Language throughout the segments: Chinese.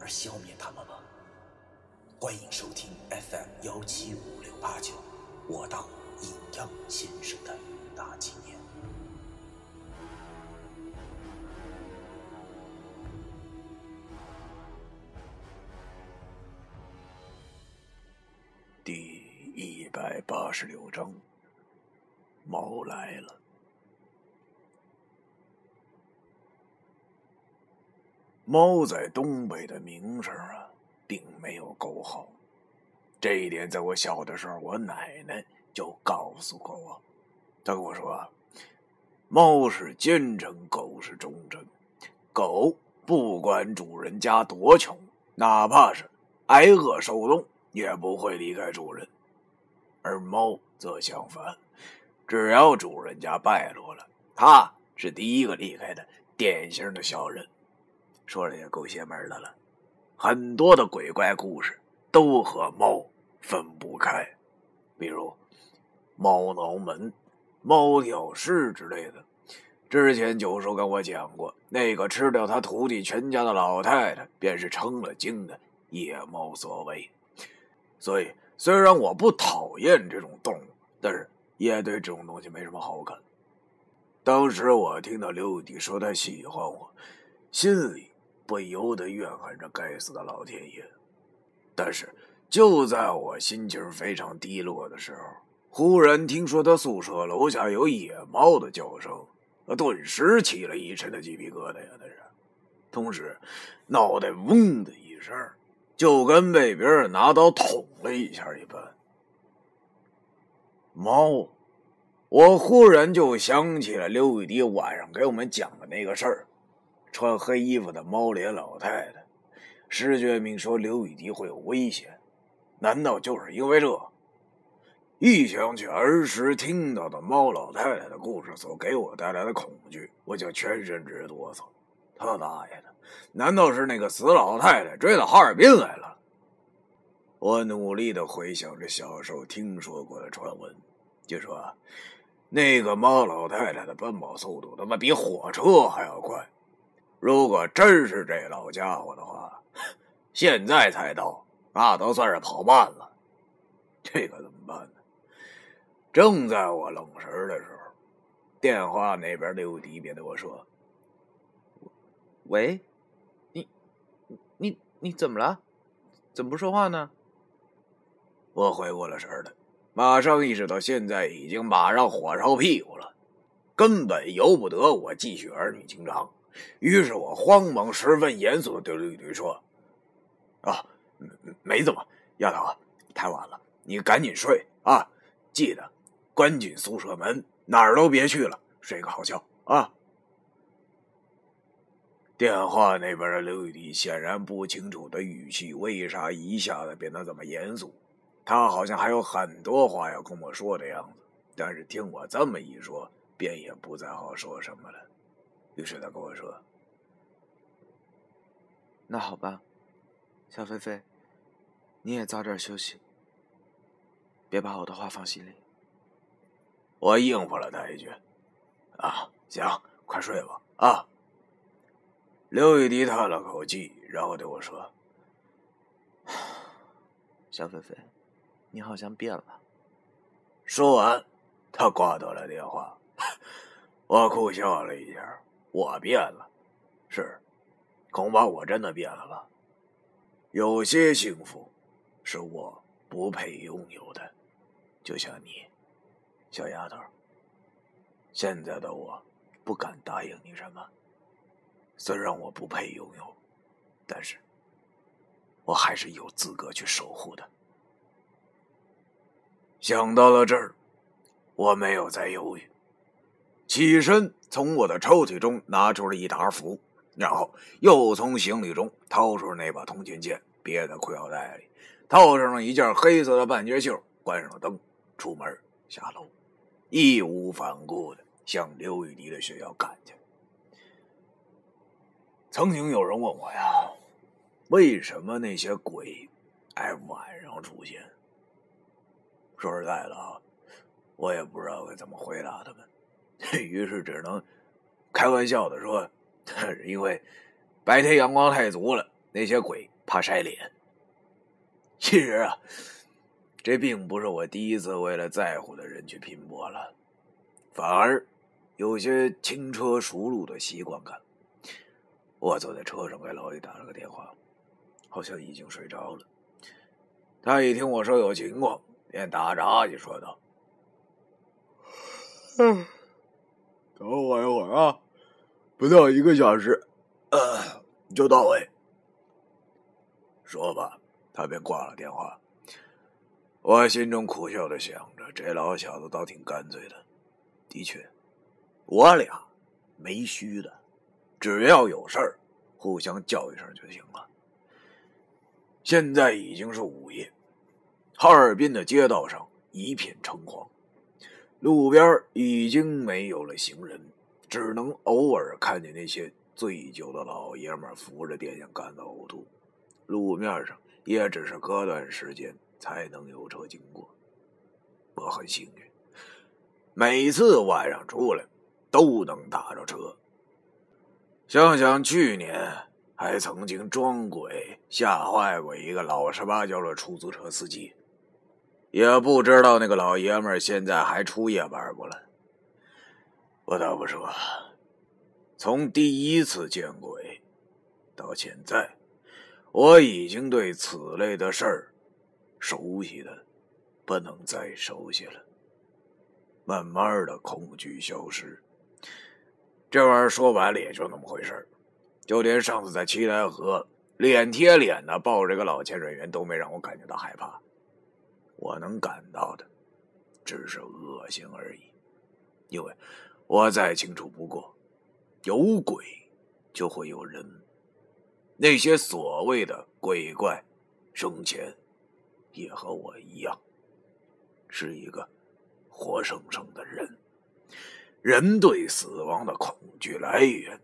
而消灭他们吗？欢迎收听 FM 幺七五六八九。我当尹阳先生的大纪念。第一百八十六章，猫来了。猫在东北的名声啊，并没有够好。这一点，在我小的时候，我奶奶就告诉过我。她跟我说啊：“猫是奸臣，狗是忠臣。狗不管主人家多穷，哪怕是挨饿受冻，也不会离开主人；而猫则相反，只要主人家败落了，它是第一个离开的，典型的小人。说的也够邪门的了，很多的鬼怪故事。”都和猫分不开，比如猫挠门、猫挑尸之类的。之前九叔跟我讲过，那个吃掉他徒弟全家的老太太，便是成了精的野猫所为。所以，虽然我不讨厌这种动物，但是也对这种东西没什么好感。当时我听到刘弟说他喜欢我，心里不由得怨恨着该死的老天爷。但是，就在我心情非常低落的时候，忽然听说他宿舍楼下有野猫的叫声，顿时起了一身的鸡皮疙瘩呀！那是，同时，脑袋嗡的一声，就跟被别人拿刀捅了一下一般。猫，我忽然就想起了刘雨迪晚上给我们讲的那个事儿，穿黑衣服的猫脸老太太。石觉明说：“刘雨迪会有危险，难道就是因为这？”一想起儿时听到的猫老太太的故事所给我带来的恐惧，我就全身直哆嗦。他大爷的，难道是那个死老太太追到哈尔滨来了？我努力的回想着小时候听说过的传闻，就说那个猫老太太的奔跑速度他妈比火车还要快。如果真是这老家伙的话，现在才到，那都算是跑慢了。这可怎么办呢？正在我愣神的时候，电话那边刘迪便对我说：“喂，你你你怎么了？怎么不说话呢？”我回过了神来，马上意识到现在已经马上火烧屁股了，根本由不得我继续儿女情长。于是我慌忙、十分严肃的对绿绿说：“啊，没怎么，丫头，太晚了，你赶紧睡啊！记得关紧宿舍门，哪儿都别去了，睡个好觉啊！”电话那边的刘雨迪显然不清楚的语气为啥一下子变得这么严肃，他好像还有很多话要跟我说的样子，但是听我这么一说，便也不再好说什么了。于是他跟我说：“那好吧，小菲菲，你也早点休息，别把我的话放心里。”我应付了他一句：“啊，行，快睡吧。”啊。刘雨迪叹了口气，然后对我说：“小菲菲，你好像变了。”说完，他挂断了电话。我苦笑了一下。我变了，是，恐怕我真的变了吧。有些幸福，是我不配拥有的，就像你，小丫头。现在的我，不敢答应你什么。虽然我不配拥有，但是，我还是有资格去守护的。想到了这儿，我没有再犹豫。起身，从我的抽屉中拿出了一沓符，然后又从行李中掏出那把通勤剑，别在裤腰带里，套上了一件黑色的半截袖，关上了灯，出门下楼，义无反顾的向刘雨迪的学校赶去。曾经有人问我呀，为什么那些鬼爱晚上出现？说实在的啊，我也不知道该怎么回答他们，于是只能开玩笑的说，因为白天阳光太足了，那些鬼怕晒脸。其实啊，这并不是我第一次为了在乎的人去拼搏了，反而有些轻车熟路的习惯感。我坐在车上给老李打了个电话，好像已经睡着了。他一听我说有情况，便打着哈欠说道：“嗯，等我一会儿啊，不到一个小时，呃，就到位。”说吧，他便挂了电话。我心中苦笑的想着，这老小子倒挺干脆的。的确，我俩没虚的。只要有事儿，互相叫一声就行了。现在已经是午夜，哈尔滨的街道上一片橙黄，路边已经没有了行人，只能偶尔看见那些醉酒的老爷们扶着电线杆子呕吐。路面上也只是隔段时间才能有车经过。我很幸运，每次晚上出来都能打着车。想想去年还曾经装鬼吓坏过一个老实巴交的出租车司机，也不知道那个老爷们现在还出夜班不了。不得不说，从第一次见鬼到现在，我已经对此类的事儿熟悉的不能再熟悉了。慢慢的，恐惧消失。这玩意儿说白了也就那么回事就连上次在七台河脸贴脸的抱着个老潜水员都没让我感觉到害怕，我能感到的只是恶心而已，因为我再清楚不过，有鬼就会有人，那些所谓的鬼怪生前也和我一样，是一个活生生的人。人对死亡的恐惧来源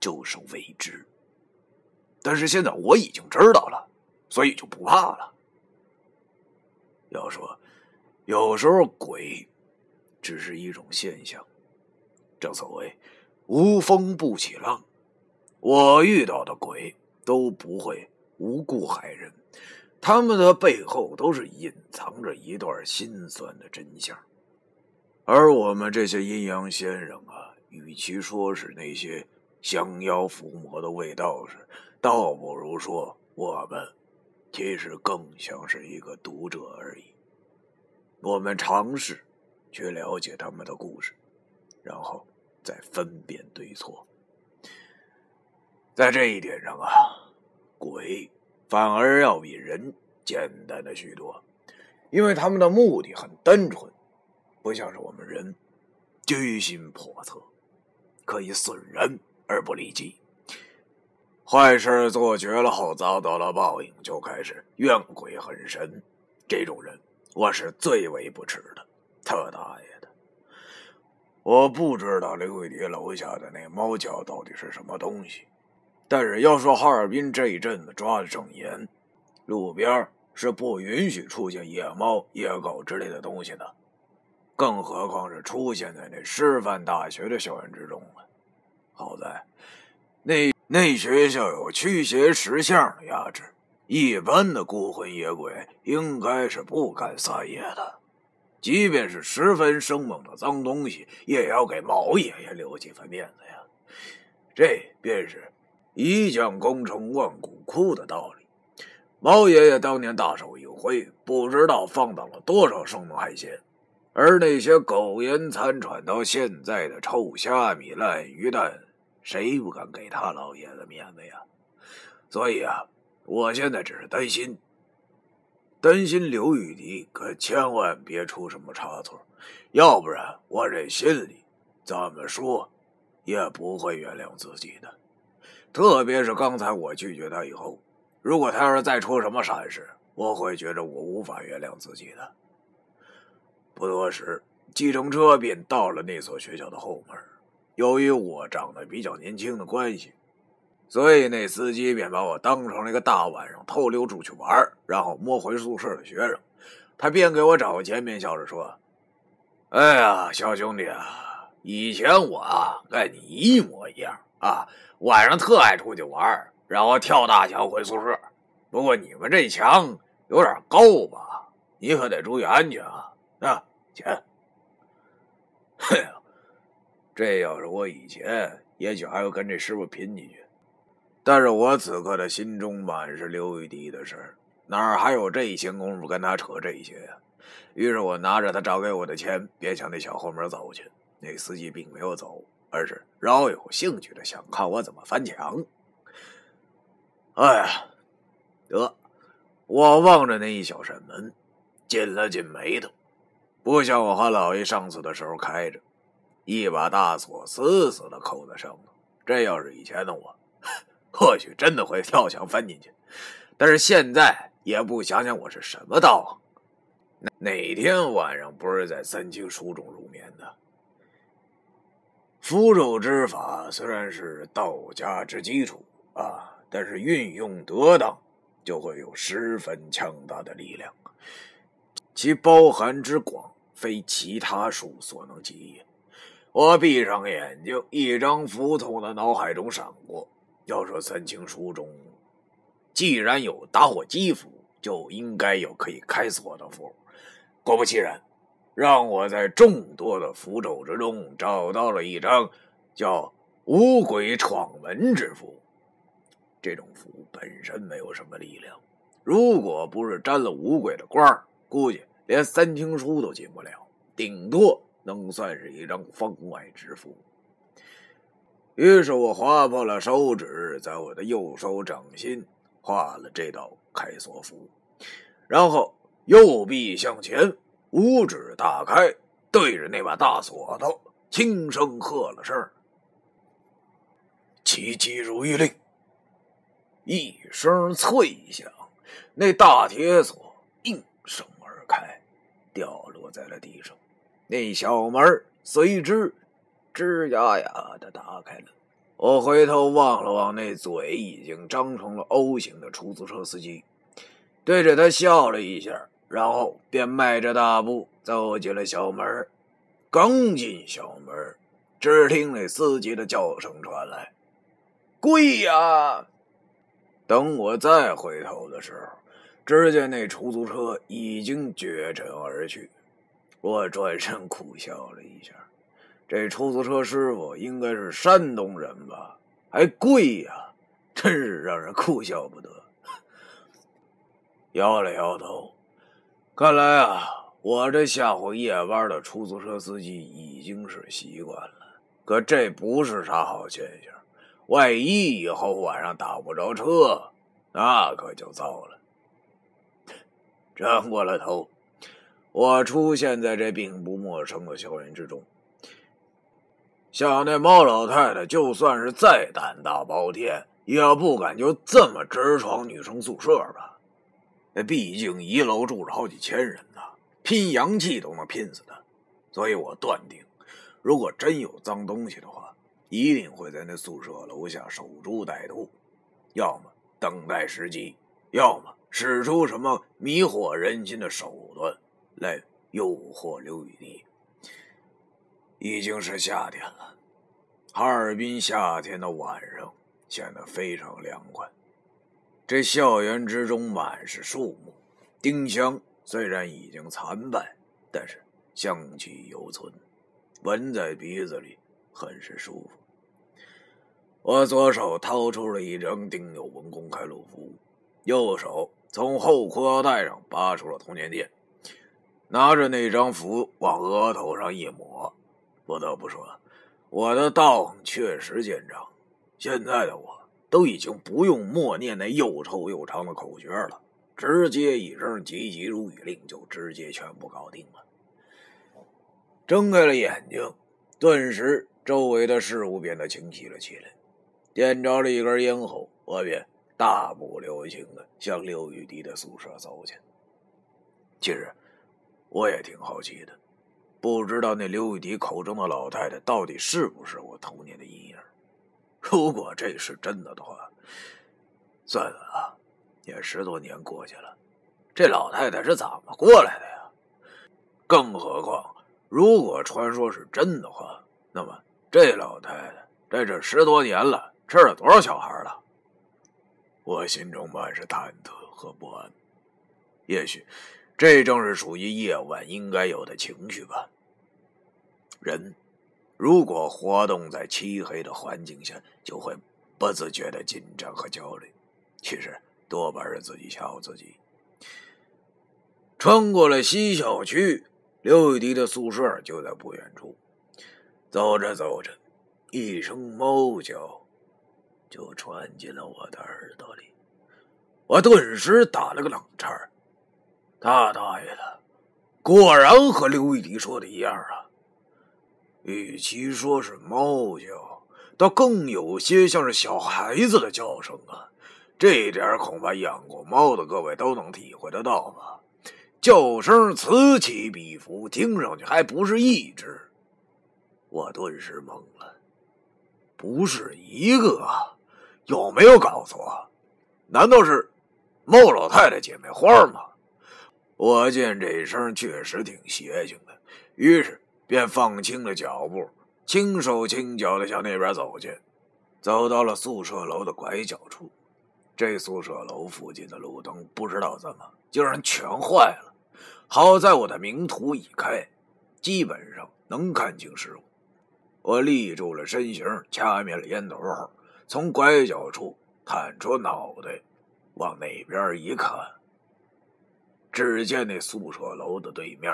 就是未知，但是现在我已经知道了，所以就不怕了。要说有时候鬼只是一种现象，正所谓无风不起浪，我遇到的鬼都不会无故害人，他们的背后都是隐藏着一段心酸的真相。而我们这些阴阳先生啊，与其说是那些降妖伏魔的卫道士，倒不如说我们其实更像是一个读者而已。我们尝试去了解他们的故事，然后再分辨对错。在这一点上啊，鬼反而要比人简单的许多，因为他们的目的很单纯。不像是我们人，居心叵测，可以损人而不利己。坏事做绝了后遭到了报应，就开始怨鬼恨神。这种人，我是最为不齿的。特大爷的！我不知道刘伟迪楼下的那猫叫到底是什么东西，但是要说哈尔滨这一阵子抓的正严，路边是不允许出现野猫、野狗之类的东西的。更何况是出现在那师范大学的校园之中了。好在，那那学校有驱邪石像压制，一般的孤魂野鬼应该是不敢撒野的。即便是十分生猛的脏东西，也要给毛爷爷留几分面子呀。这便是一将功成万骨枯的道理。毛爷爷当年大手一挥，不知道放倒了多少生猛海鲜。而那些苟延残喘到现在的臭虾米、烂鱼蛋，谁不敢给他老爷子面子呀？所以啊，我现在只是担心，担心刘雨迪可千万别出什么差错，要不然我这心里怎么说也不会原谅自己的。特别是刚才我拒绝他以后，如果他要是再出什么闪失，我会觉得我无法原谅自己的。不多时，计程车便到了那所学校的后门。由于我长得比较年轻的关系，所以那司机便把我当成了一个大晚上偷溜出去玩，然后摸回宿舍的学生。他边给我找个钱，边笑着说：“哎呀，小兄弟啊，以前我啊跟你一模一样啊，晚上特爱出去玩，然后跳大墙回宿舍。不过你们这墙有点高吧？你可得注意安全啊！啊，钱。嘿呀。” 这要是我以前，也许还要跟这师傅拼进去。但是我此刻的心中满是刘玉帝的事儿，哪还有这闲工夫跟他扯这些呀？于是我拿着他找给我的钱，便向那小后门走去。那司机并没有走，而是饶有兴趣的想看我怎么翻墙。哎呀，得！我望着那一小扇门，紧了紧眉头，不像我和老爷上次的时候开着。一把大锁死死的扣在上头。这要是以前的我，或许真的会跳墙翻进去。但是现在也不想想我是什么道行。哪天晚上不是在三清书中入眠的？符咒之法虽然是道家之基础啊，但是运用得当，就会有十分强大的力量。其包含之广，非其他术所能及也。我闭上眼睛，一张符从的脑海中闪过。要说三清书中，既然有打火机符，就应该有可以开锁的符。果不其然，让我在众多的符咒之中找到了一张叫“五鬼闯门”之符。这种符本身没有什么力量，如果不是沾了五鬼的光，估计连三清书都进不了，顶多。能算是一张方外之符。于是我划破了手指，在我的右手掌心画了这道开锁符，然后右臂向前，五指大开，对着那把大锁头轻声喝了声：“奇迹如玉令。”一声脆响，那大铁锁应声而开，掉落在了地上。那小门随之吱呀呀的打开了。我回头望了望那嘴已经张成了 O 型的出租车司机，对着他笑了一下，然后便迈着大步走进了小门。刚进小门，只听那司机的叫声传来：“贵呀！”等我再回头的时候，只见那出租车已经绝尘而去。我转身苦笑了一下，这出租车师傅应该是山东人吧？还贵呀，真是让人哭笑不得。摇了摇头，看来啊，我这吓唬夜班的出租车司机已经是习惯了。可这不是啥好现象，万一以后晚上打不着车，那可就糟了。转过了头。我出现在这并不陌生的校园之中，像那猫老太太，就算是再胆大包天，也不敢就这么直闯女生宿舍吧？那毕竟一楼住着好几千人呢，拼阳气都能拼死她。所以我断定，如果真有脏东西的话，一定会在那宿舍楼下守株待兔，要么等待时机，要么使出什么迷惑人心的手段。来诱惑刘雨滴。已经是夏天了，哈尔滨夏天的晚上显得非常凉快。这校园之中满是树木，丁香虽然已经残败，但是香气犹存，闻在鼻子里很是舒服。我左手掏出了一张丁有文公开路符，右手从后裤腰带上拔出了通电。拿着那张符往额头上一抹，不得不说，我的道确实见长。现在的我都已经不用默念那又臭又长的口诀了，直接一声“急急如雨令”就直接全部搞定了。睁开了眼睛，顿时周围的事物变得清晰了起来。点着了一根烟后，我便大步流星的向刘玉迪的宿舍走去。其实，我也挺好奇的，不知道那刘玉迪口中的老太太到底是不是我童年的阴影。如果这是真的的话，算了啊，也十多年过去了，这老太太是怎么过来的呀？更何况，如果传说是真的话，那么这老太太在这十多年了，吃了多少小孩了？我心中满是忐忑和不安。也许，这正是属于夜晚应该有的情绪吧。人。如果活动在漆黑的环境下，就会不自觉的紧张和焦虑。其实多半是自己吓唬自己。穿过了西小区，刘雨迪的宿舍就在不远处。走着走着，一声猫叫就传进了我的耳朵里，我顿时打了个冷颤。他大爷的，果然和刘玉迪说的一样啊！与其说是猫叫，倒更有些像是小孩子的叫声啊！这一点恐怕养过猫的各位都能体会得到吧？叫声此起彼伏，听上去还不是一只。我顿时懵了，不是一个啊，有没有搞错？难道是猫老太太姐妹花吗？我见这声确实挺邪性的，于是。便放轻了脚步，轻手轻脚的向那边走去。走到了宿舍楼的拐角处，这宿舍楼附近的路灯不知道怎么竟然全坏了。好在我的明图已开，基本上能看清事物。我立住了身形，掐灭了烟头，从拐角处探出脑袋，往那边一看，只见那宿舍楼的对面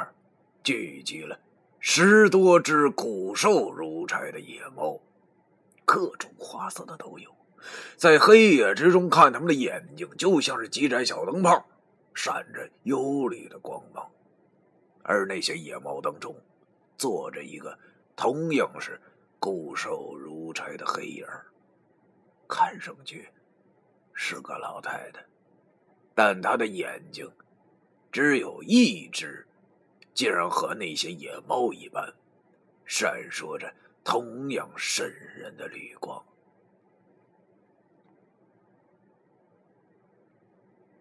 聚集了。十多只骨瘦如柴的野猫，各种花色的都有。在黑夜之中看，它们的眼睛就像是几盏小灯泡，闪着幽厉的光芒。而那些野猫当中，坐着一个同样是骨瘦如柴的黑影看上去是个老太太，但她的眼睛只有一只。竟然和那些野猫一般，闪烁着同样渗人的绿光。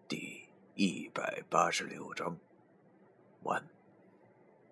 第一百八十六章完。